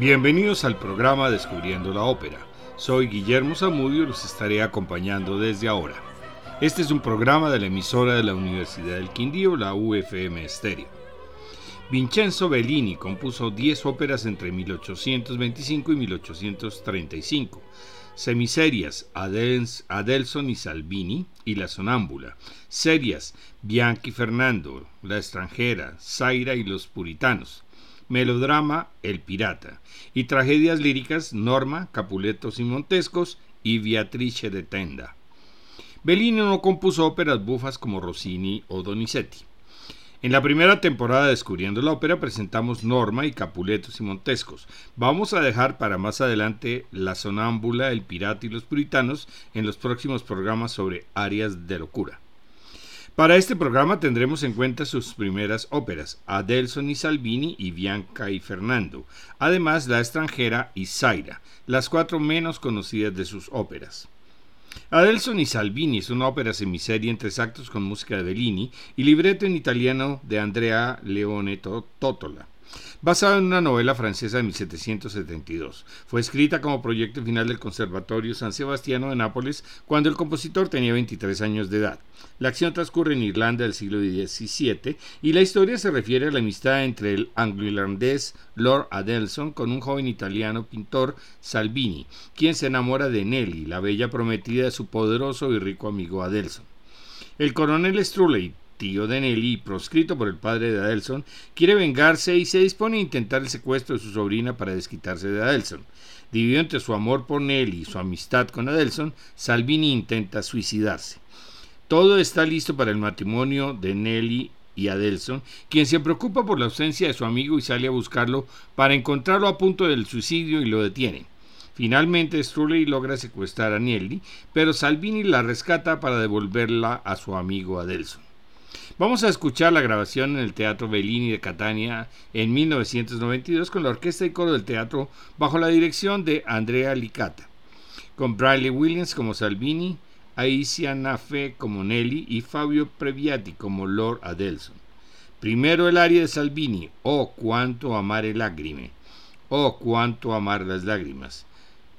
Bienvenidos al programa Descubriendo la Ópera. Soy Guillermo Zamudio y los estaré acompañando desde ahora. Este es un programa de la emisora de la Universidad del Quindío, la UFM Estéreo. Vincenzo Bellini compuso 10 óperas entre 1825 y 1835. Semiserias Adelson y Salvini y La Sonámbula. Serias Bianchi Fernando, La extranjera, Zaira y Los Puritanos melodrama El Pirata y tragedias líricas Norma, Capuletos y Montescos y Beatrice de Tenda. Bellini no compuso óperas bufas como Rossini o Donizetti. En la primera temporada de Descubriendo la Ópera presentamos Norma y Capuletos y Montescos. Vamos a dejar para más adelante La Sonámbula, El Pirata y los Puritanos en los próximos programas sobre áreas de locura. Para este programa tendremos en cuenta sus primeras óperas, Adelson y Salvini y Bianca y Fernando, además La extranjera y Zaira, las cuatro menos conocidas de sus óperas. Adelson y Salvini es una ópera semiserie en tres actos con música de Bellini y libreto en italiano de Andrea Leone Totola basado en una novela francesa de 1772. Fue escrita como proyecto final del Conservatorio San Sebastiano de Nápoles cuando el compositor tenía 23 años de edad. La acción transcurre en Irlanda del siglo XVII y la historia se refiere a la amistad entre el anglo-irlandés Lord Adelson con un joven italiano pintor Salvini, quien se enamora de Nelly, la bella prometida de su poderoso y rico amigo Adelson. El coronel Struley tío de Nelly, proscrito por el padre de Adelson, quiere vengarse y se dispone a intentar el secuestro de su sobrina para desquitarse de Adelson. Dividido entre su amor por Nelly y su amistad con Adelson, Salvini intenta suicidarse. Todo está listo para el matrimonio de Nelly y Adelson, quien se preocupa por la ausencia de su amigo y sale a buscarlo para encontrarlo a punto del suicidio y lo detiene. Finalmente Struley logra secuestrar a Nelly, pero Salvini la rescata para devolverla a su amigo Adelson. Vamos a escuchar la grabación en el Teatro Bellini de Catania en 1992 con la orquesta y coro del teatro bajo la dirección de Andrea Licata, con Bradley Williams como Salvini, Aisha Nafe como Nelly y Fabio Previati como Lord Adelson. Primero el aria de Salvini, Oh, cuánto amar el lágrime, Oh, cuánto amar las lágrimas.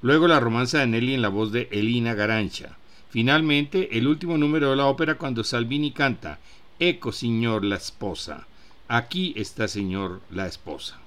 Luego la romanza de Nelly en la voz de Elina Garancha. Finalmente, el último número de la ópera cuando Salvini canta Eco, Señor, la esposa. Aquí está, Señor, la esposa.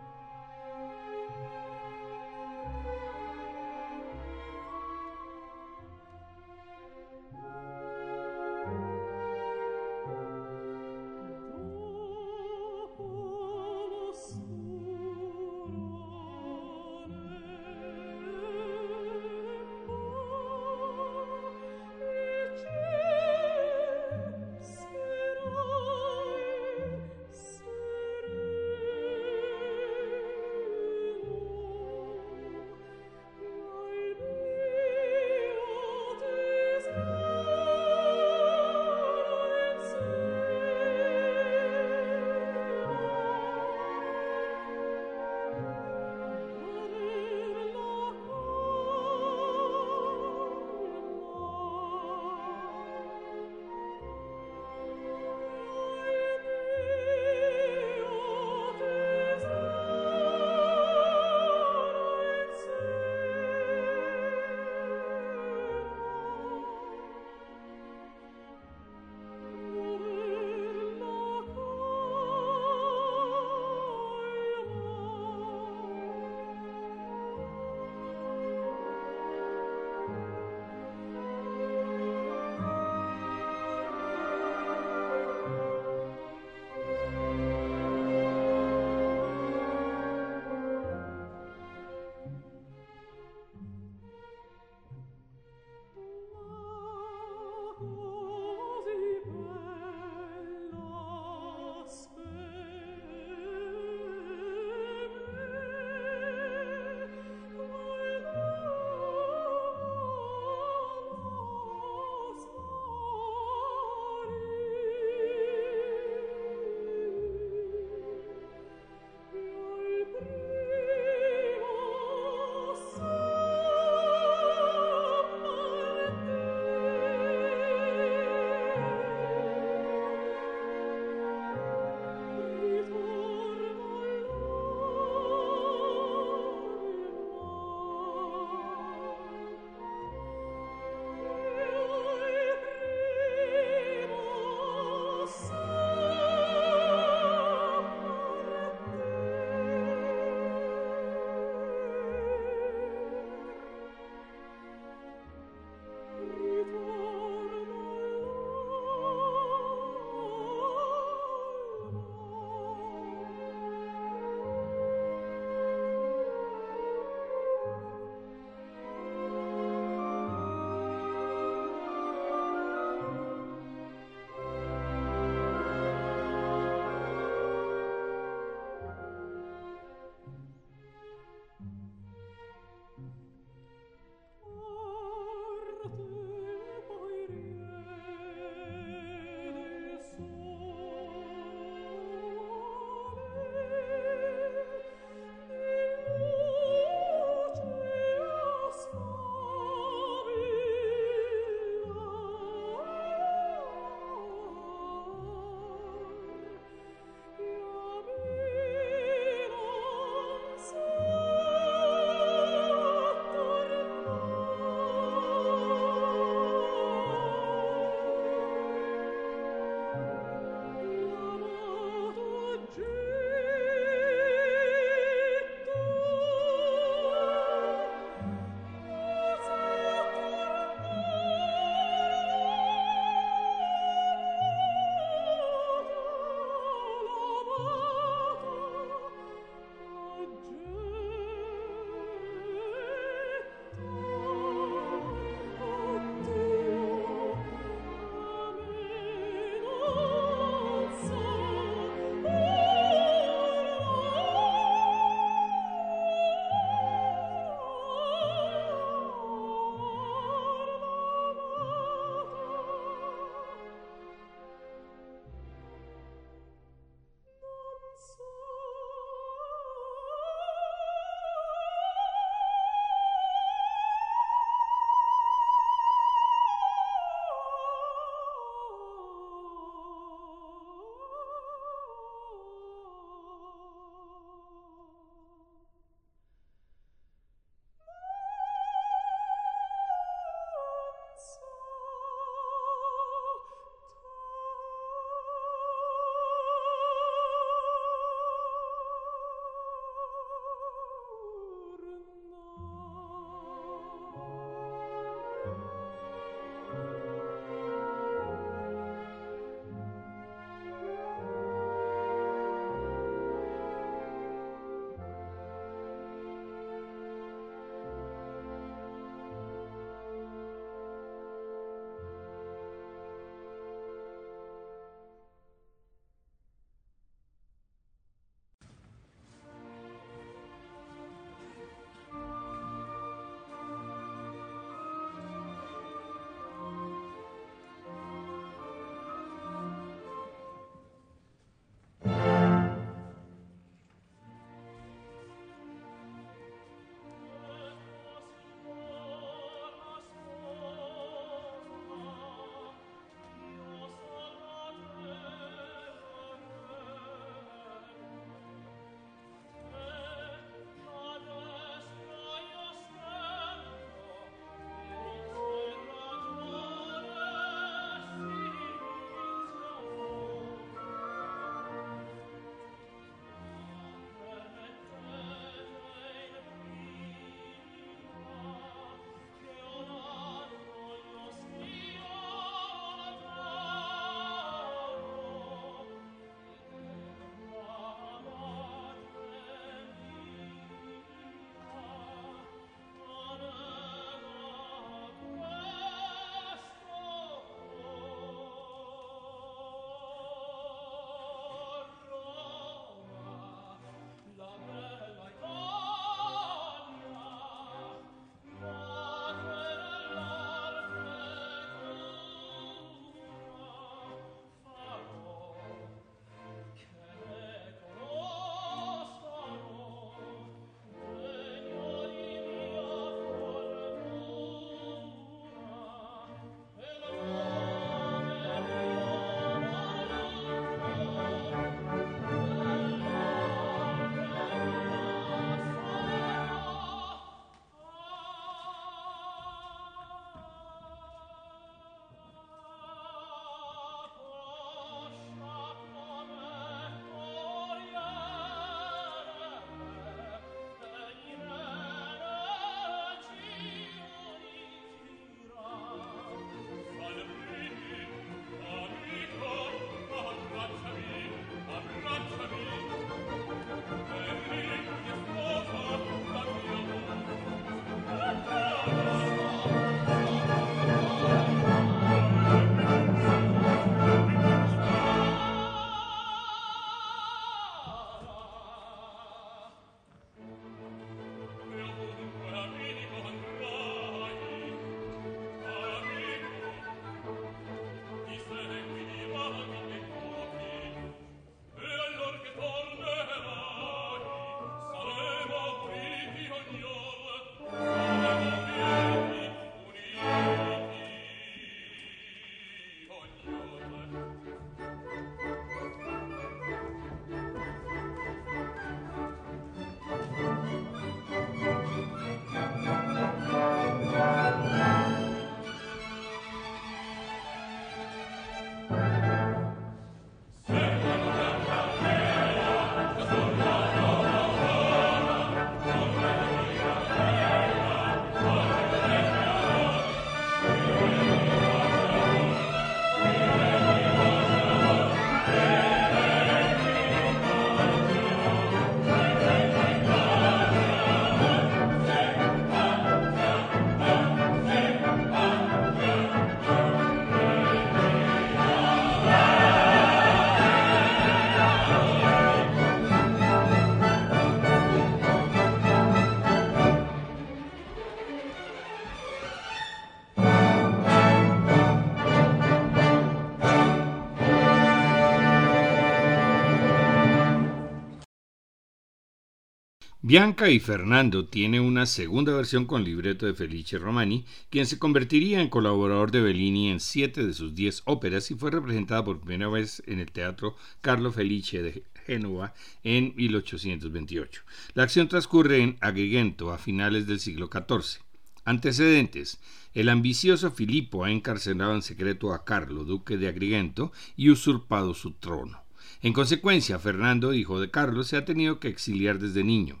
Bianca y Fernando tiene una segunda versión con libreto de Felice Romani, quien se convertiría en colaborador de Bellini en siete de sus diez óperas y fue representada por primera vez en el Teatro Carlo Felice de Génova en 1828. La acción transcurre en Agrigento a finales del siglo XIV. Antecedentes. El ambicioso Filipo ha encarcelado en secreto a Carlo, duque de Agrigento, y usurpado su trono. En consecuencia, Fernando, hijo de Carlos, se ha tenido que exiliar desde niño.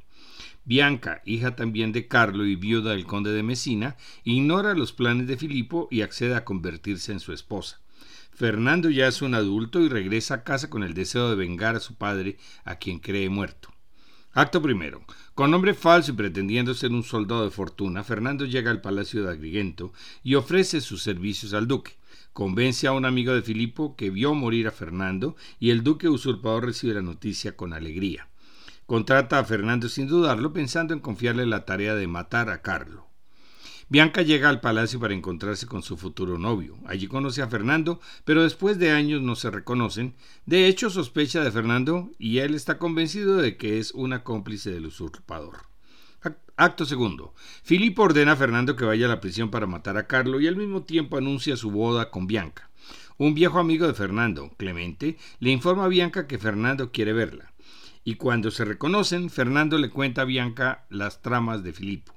Bianca, hija también de Carlo y viuda del conde de Messina, ignora los planes de Filipo y accede a convertirse en su esposa. Fernando ya es un adulto y regresa a casa con el deseo de vengar a su padre, a quien cree muerto. Acto primero. Con nombre falso y pretendiendo ser un soldado de fortuna, Fernando llega al palacio de Agrigento y ofrece sus servicios al duque. Convence a un amigo de Filipo que vio morir a Fernando y el duque usurpador recibe la noticia con alegría. Contrata a Fernando sin dudarlo, pensando en confiarle la tarea de matar a Carlo. Bianca llega al palacio para encontrarse con su futuro novio. Allí conoce a Fernando, pero después de años no se reconocen. De hecho, sospecha de Fernando y él está convencido de que es una cómplice del usurpador. Acto segundo. Filipo ordena a Fernando que vaya a la prisión para matar a Carlo y al mismo tiempo anuncia su boda con Bianca. Un viejo amigo de Fernando, Clemente, le informa a Bianca que Fernando quiere verla y cuando se reconocen, Fernando le cuenta a Bianca las tramas de Filipo.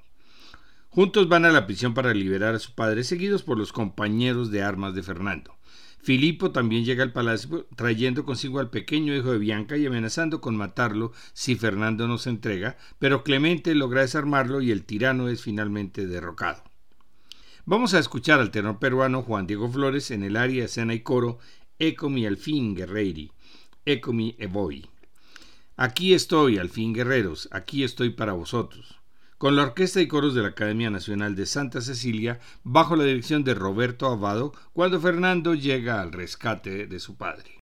Juntos van a la prisión para liberar a su padre, seguidos por los compañeros de armas de Fernando. Filipo también llega al palacio trayendo consigo al pequeño hijo de Bianca y amenazando con matarlo si Fernando no se entrega, pero Clemente logra desarmarlo y el tirano es finalmente derrocado. Vamos a escuchar al tenor peruano Juan Diego Flores en el área escena y coro Ecomi al fin guerreiri, Ecomi e. Aquí estoy, al fin guerreros, aquí estoy para vosotros. Con la orquesta y coros de la Academia Nacional de Santa Cecilia, bajo la dirección de Roberto Abado, cuando Fernando llega al rescate de su padre.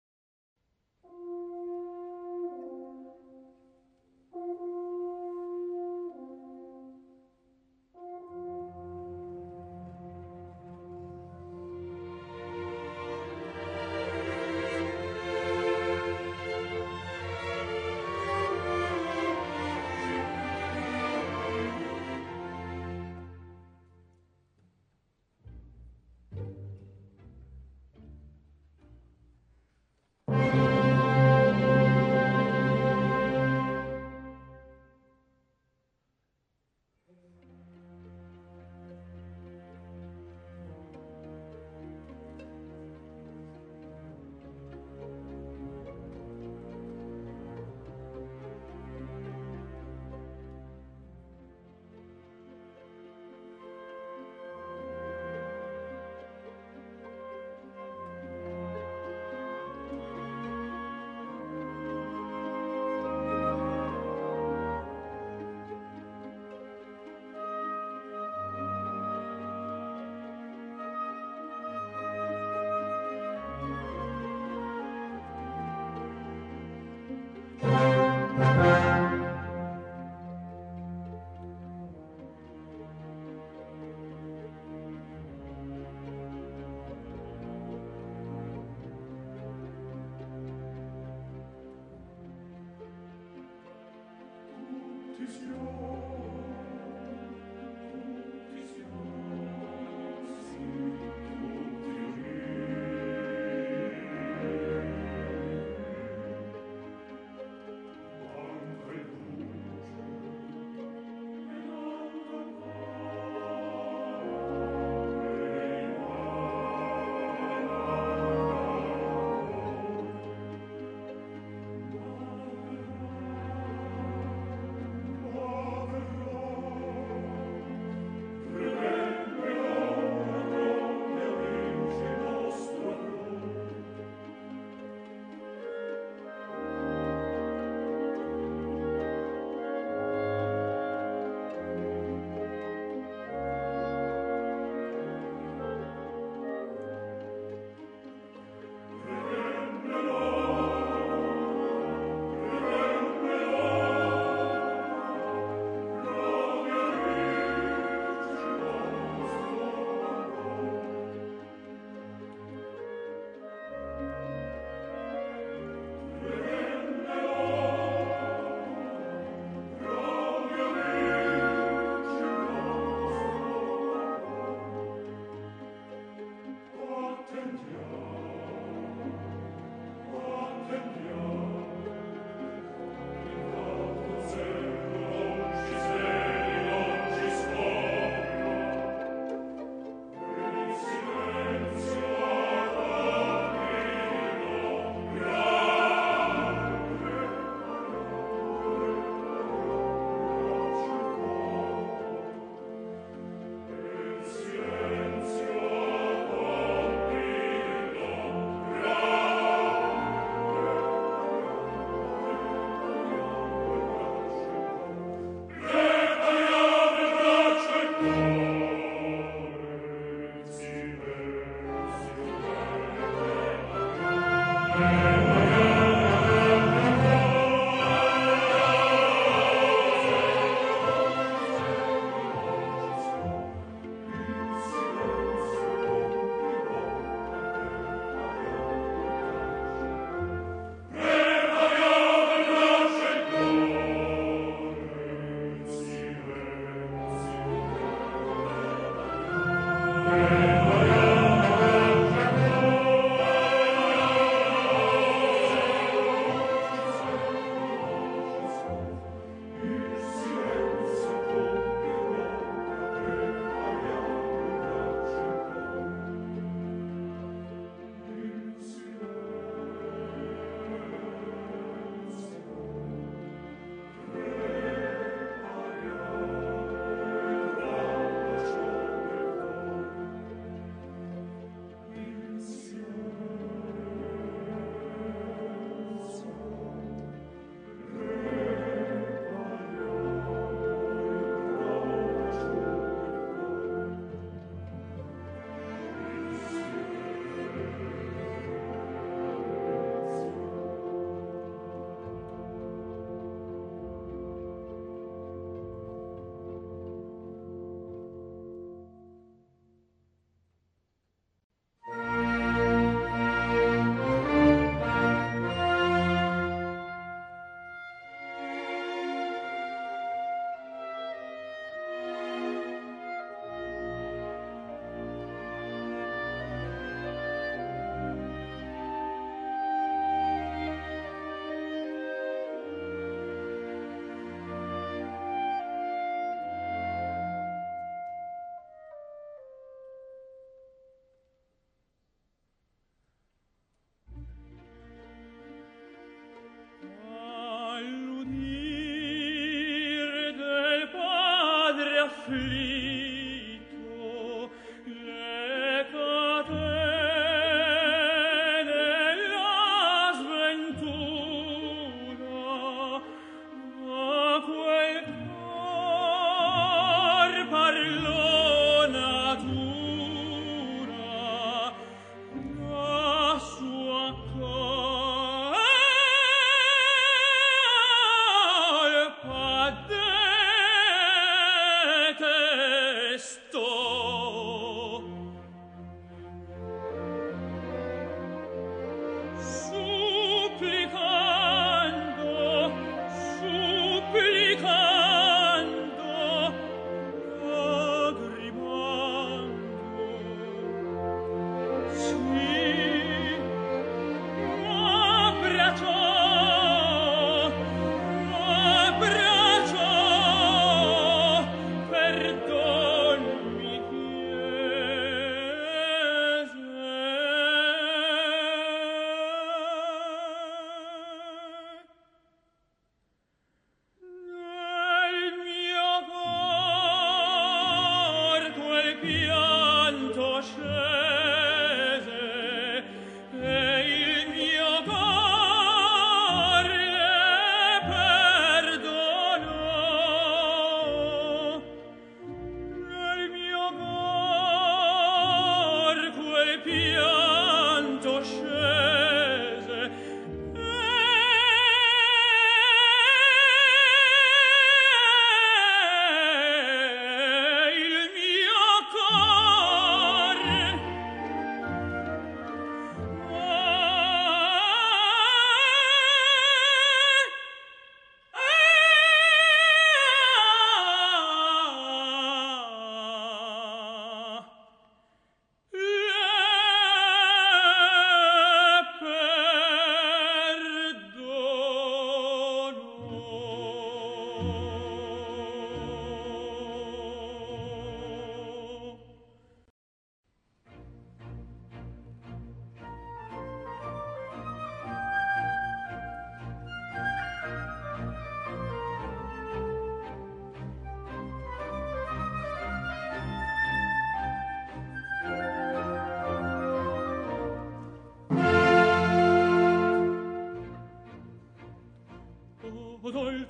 flügel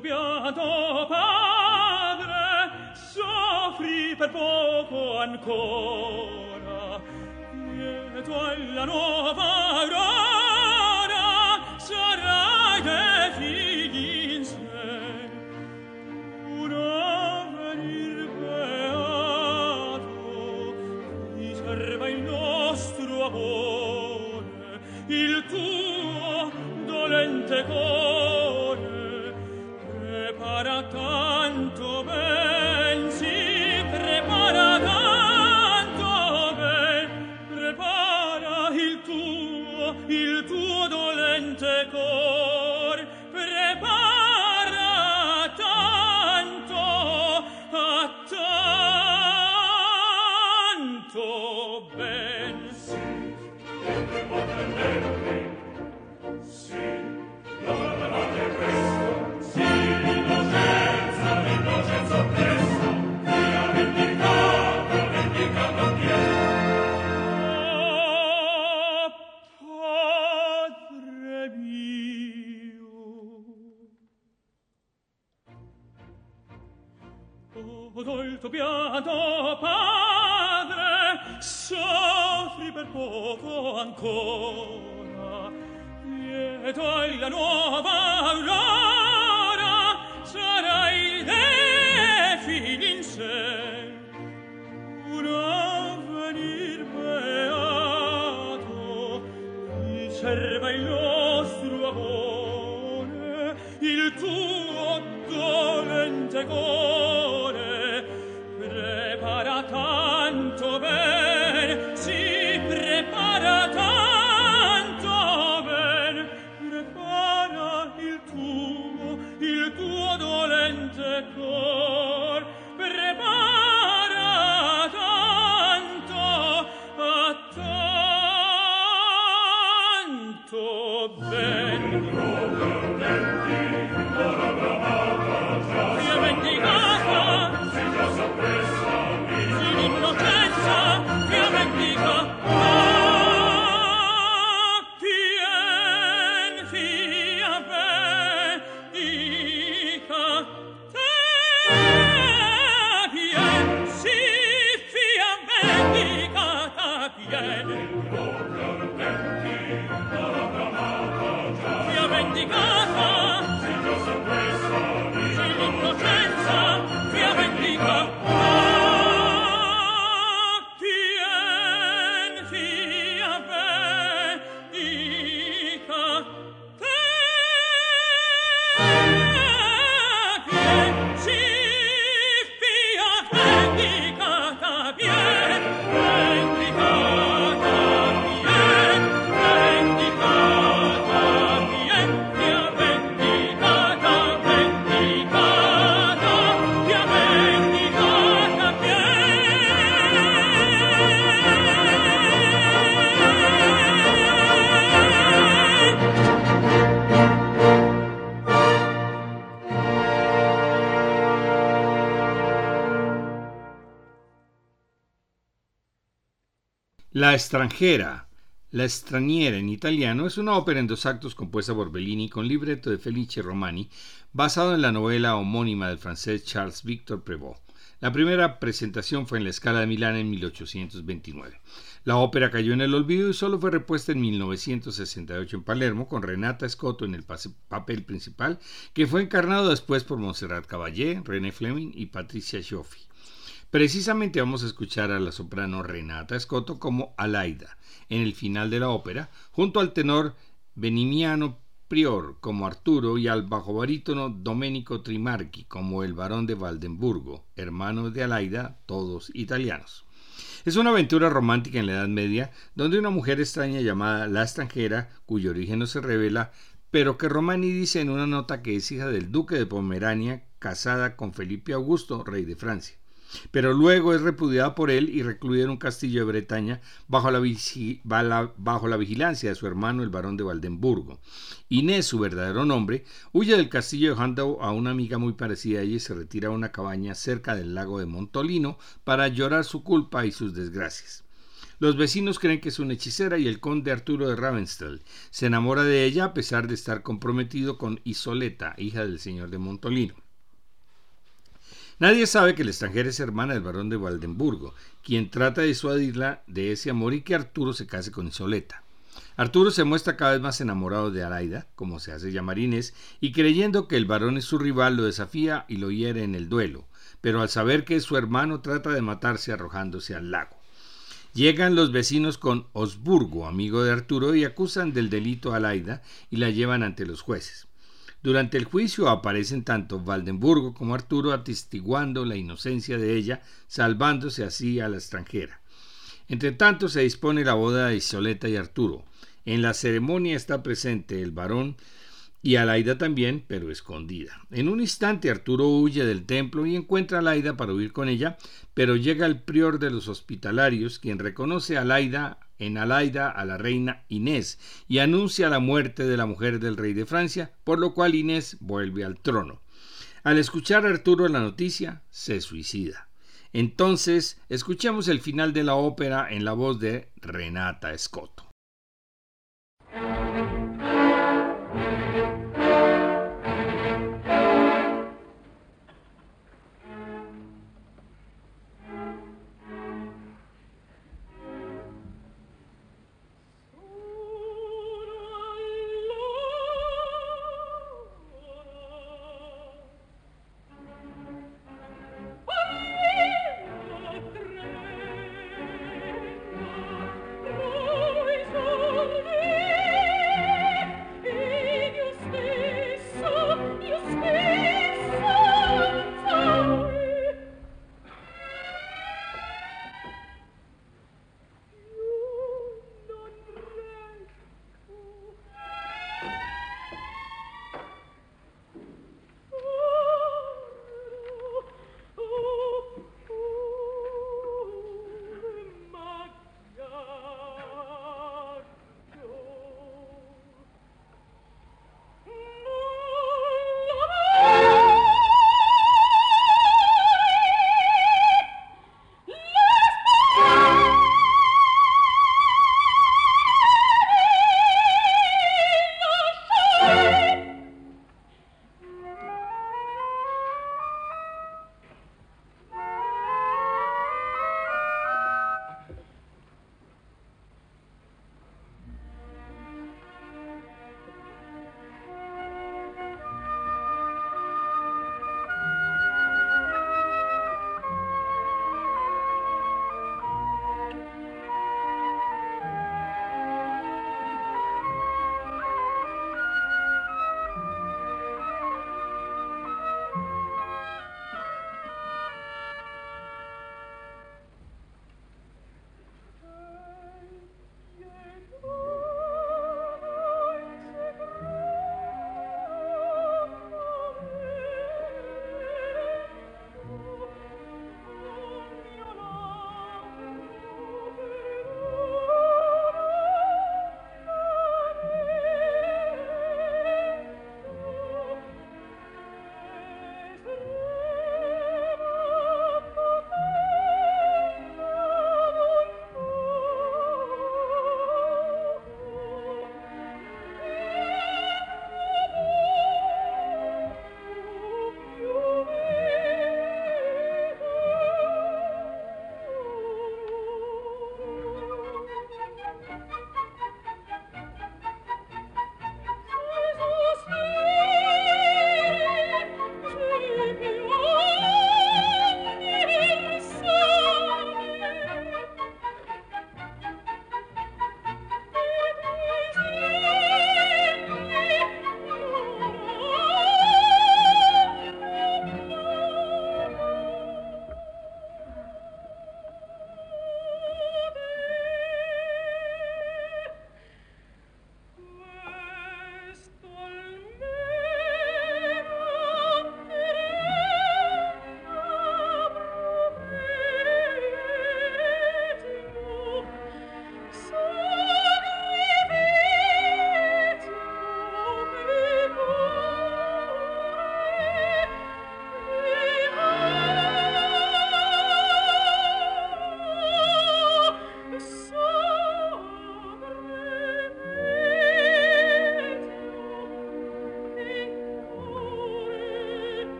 tuo pianto padre soffri per poco ancora. Lieto alla nuova aurora conserva il nostro amore il tuo dolente cuore. La extranjera, La extranjera en italiano es una ópera en dos actos compuesta por Bellini con libreto de Felice Romani, basado en la novela homónima del francés Charles Victor Prévost. La primera presentación fue en la Scala de Milán en 1829. La ópera cayó en el olvido y solo fue repuesta en 1968 en Palermo con Renata Scotto en el papel principal, que fue encarnado después por Montserrat Caballé, René Fleming y Patricia Joffi. Precisamente vamos a escuchar a la soprano Renata Scotto como Alaida en el final de la ópera, junto al tenor Benimiano Prior como Arturo y al bajo barítono Domenico Trimarchi como el barón de Valdenburgo, hermano de Alaida, todos italianos. Es una aventura romántica en la Edad Media, donde una mujer extraña llamada La extranjera, cuyo origen no se revela, pero que Romani dice en una nota que es hija del duque de Pomerania, casada con Felipe Augusto, rey de Francia pero luego es repudiada por él y recluida en un castillo de Bretaña bajo la, vigilancia de su hermano el barón de Valdenburgo. Inés, su verdadero nombre, huye del castillo dejando a una amiga muy parecida a ella y se retira a una cabaña cerca del lago de Montolino para llorar su culpa y sus desgracias. Los vecinos creen que es una hechicera y el conde Arturo de Ravenstel se enamora de ella a pesar de estar comprometido con Isoleta, hija del señor de Montolino. Nadie sabe que la extranjera es hermana del barón de Valdenburgo, quien trata de disuadirla de ese amor y que Arturo se case con Isoleta. Arturo se muestra cada vez más enamorado de Araida, como se hace llamar Inés, y creyendo que el varón es su rival lo desafía y lo hiere en el duelo, pero al saber que es su hermano trata de matarse arrojándose al lago. Llegan los vecinos con Osburgo, amigo de Arturo, y acusan del delito a Laida y la llevan ante los jueces. Durante el juicio aparecen tanto Valdenburgo como Arturo atestiguando la inocencia de ella, salvándose así a la extranjera. Entre tanto se dispone la boda de Isoleta y Arturo. En la ceremonia está presente el varón y Alaida también, pero escondida. En un instante Arturo huye del templo y encuentra a Alaida para huir con ella, pero llega el prior de los hospitalarios, quien reconoce a Alaida en Alaida a la reina Inés y anuncia la muerte de la mujer del rey de Francia, por lo cual Inés vuelve al trono. Al escuchar a Arturo la noticia, se suicida. Entonces, escuchemos el final de la ópera en la voz de Renata Scotto.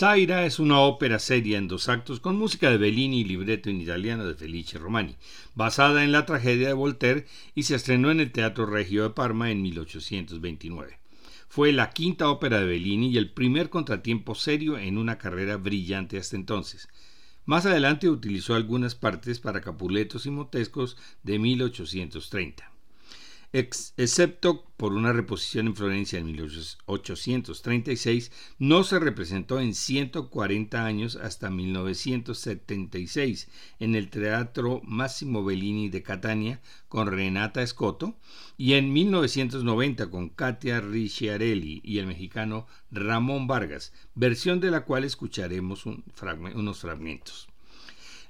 Zaira es una ópera seria en dos actos con música de Bellini y libreto en italiano de Felice Romani, basada en la tragedia de Voltaire y se estrenó en el Teatro Regio de Parma en 1829. Fue la quinta ópera de Bellini y el primer contratiempo serio en una carrera brillante hasta entonces. Más adelante utilizó algunas partes para Capuletos y Motescos de 1830 excepto por una reposición en Florencia en 1836, no se representó en 140 años hasta 1976 en el Teatro Massimo Bellini de Catania con Renata Scotto y en 1990 con Katia Ricciarelli y el mexicano Ramón Vargas, versión de la cual escucharemos unos fragmentos.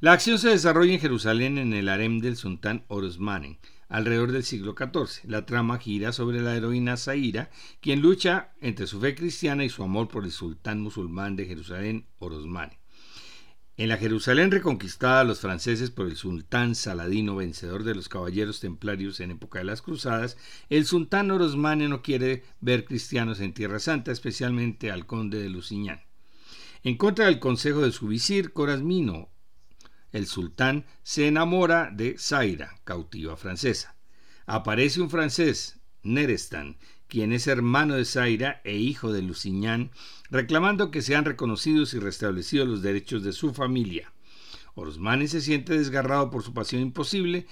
La acción se desarrolla en Jerusalén en el harem del sultán Orosmanen, alrededor del siglo XIV. La trama gira sobre la heroína Zaira, quien lucha entre su fe cristiana y su amor por el sultán musulmán de Jerusalén, Orosmane. En la Jerusalén reconquistada a los franceses por el sultán Saladino, vencedor de los caballeros templarios en época de las cruzadas, el sultán Orosmane no quiere ver cristianos en Tierra Santa, especialmente al conde de Lusignan. En contra del consejo de su visir, Corasmino el sultán se enamora de Zaira, cautiva francesa. Aparece un francés, Nerestan, quien es hermano de Zaira e hijo de Lusignan, reclamando que sean reconocidos y restablecidos los derechos de su familia. Orosmani se siente desgarrado por su pasión imposible,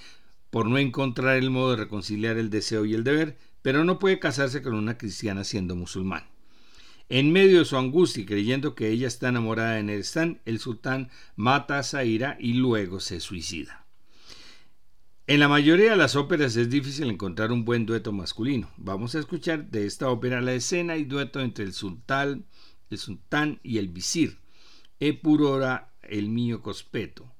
por no encontrar el modo de reconciliar el deseo y el deber, pero no puede casarse con una cristiana siendo musulmán. En medio de su angustia y creyendo que ella está enamorada de Nerestán, el sultán mata a Zaira y luego se suicida. En la mayoría de las óperas es difícil encontrar un buen dueto masculino. Vamos a escuchar de esta ópera la escena y dueto entre el sultán, el sultán y el visir. E purora el mío cospeto.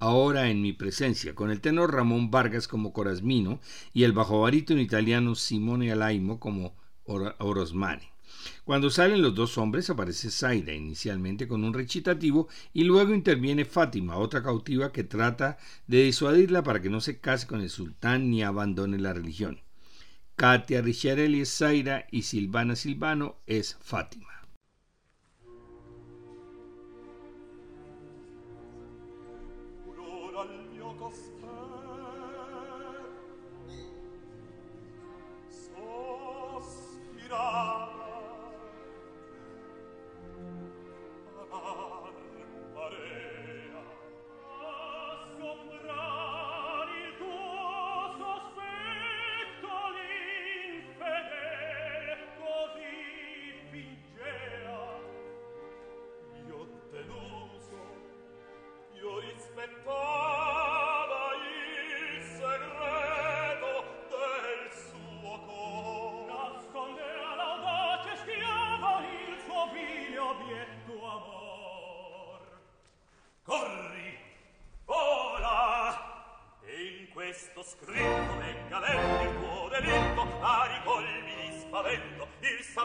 Ahora en mi presencia, con el tenor Ramón Vargas como Corasmino y el bajo barítono italiano Simone Alaimo como Orosmane. Cuando salen los dos hombres aparece Zaira inicialmente con un recitativo y luego interviene Fátima, otra cautiva que trata de disuadirla para que no se case con el sultán ni abandone la religión. Katia Ricciarelli es Zaira y Silvana Silvano es Fátima.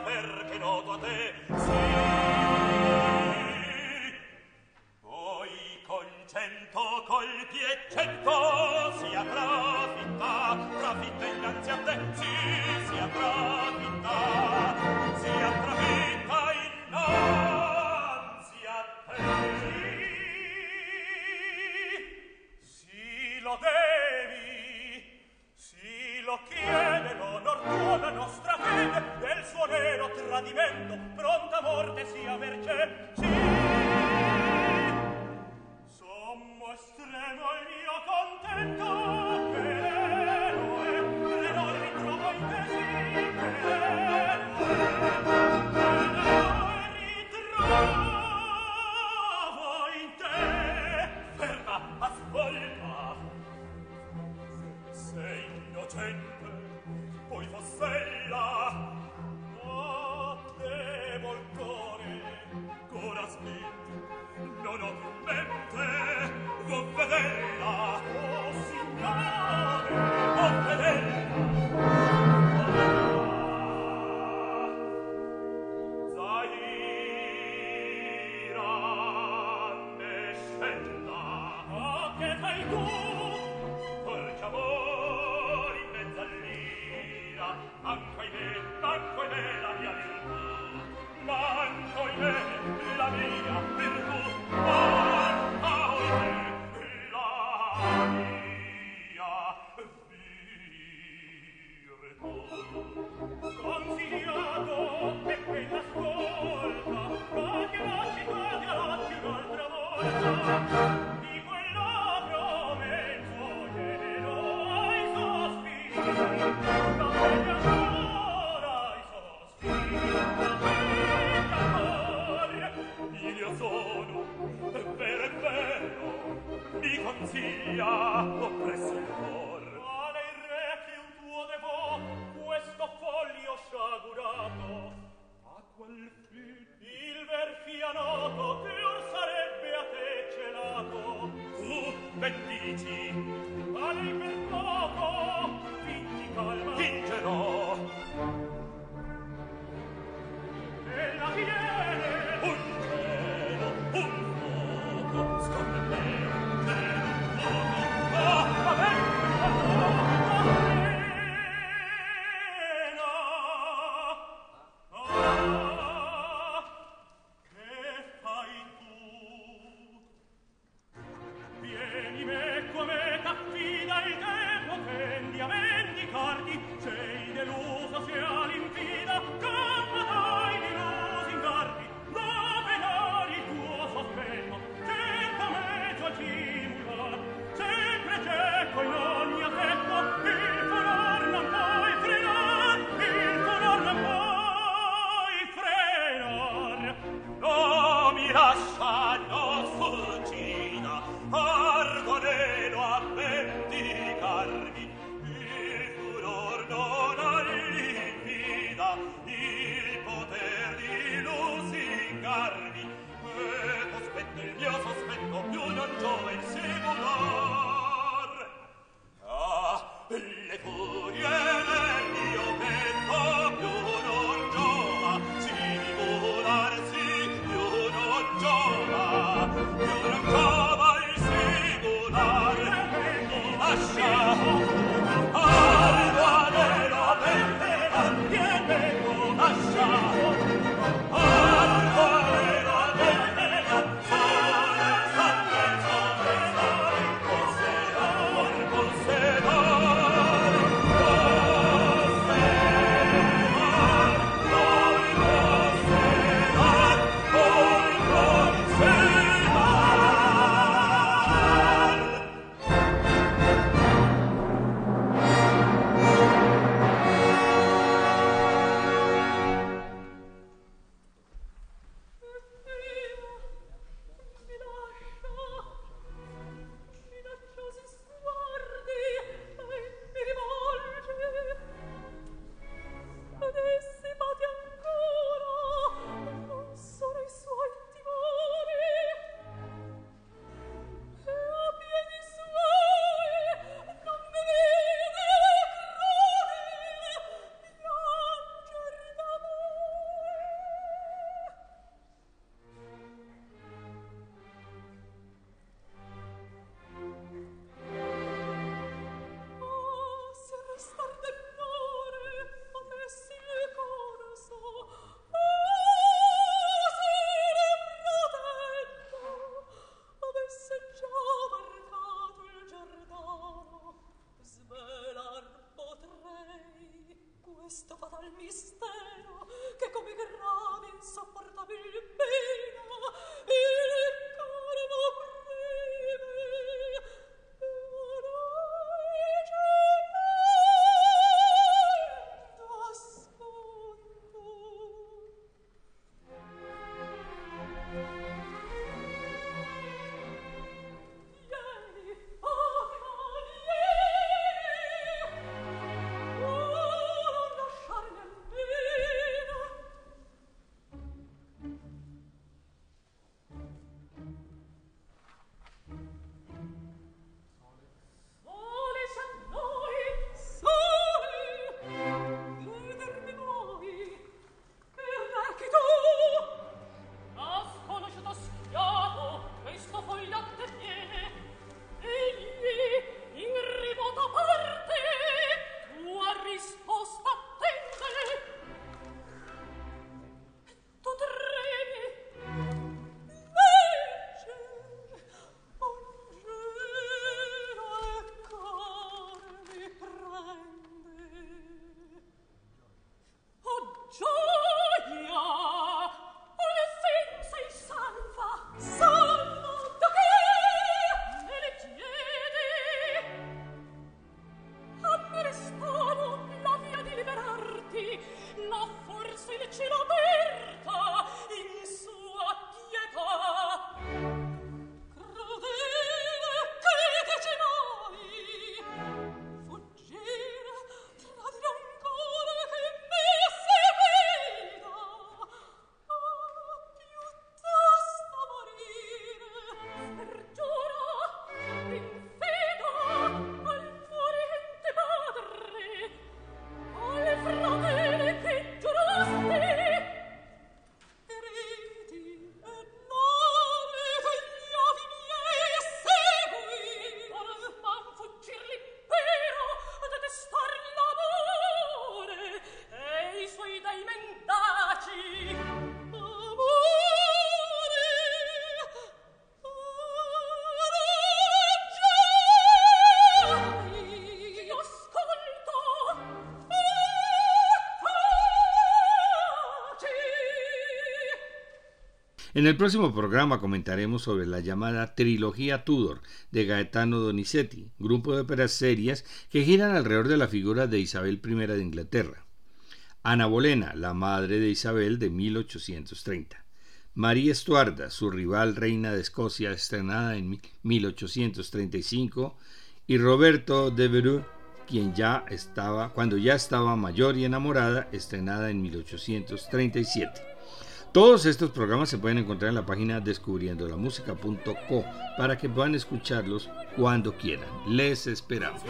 perché noto a te. Sia En el próximo programa comentaremos sobre la llamada Trilogía Tudor de Gaetano Donizetti, grupo de óperas serias que giran alrededor de la figura de Isabel I de Inglaterra. Ana Bolena, la madre de Isabel de 1830. María Estuarda, su rival reina de Escocia, estrenada en 1835, y Roberto de Vereux, quien ya estaba, cuando ya estaba mayor y enamorada, estrenada en 1837. Todos estos programas se pueden encontrar en la página descubriendolamusica.co para que puedan escucharlos cuando quieran. Les esperamos.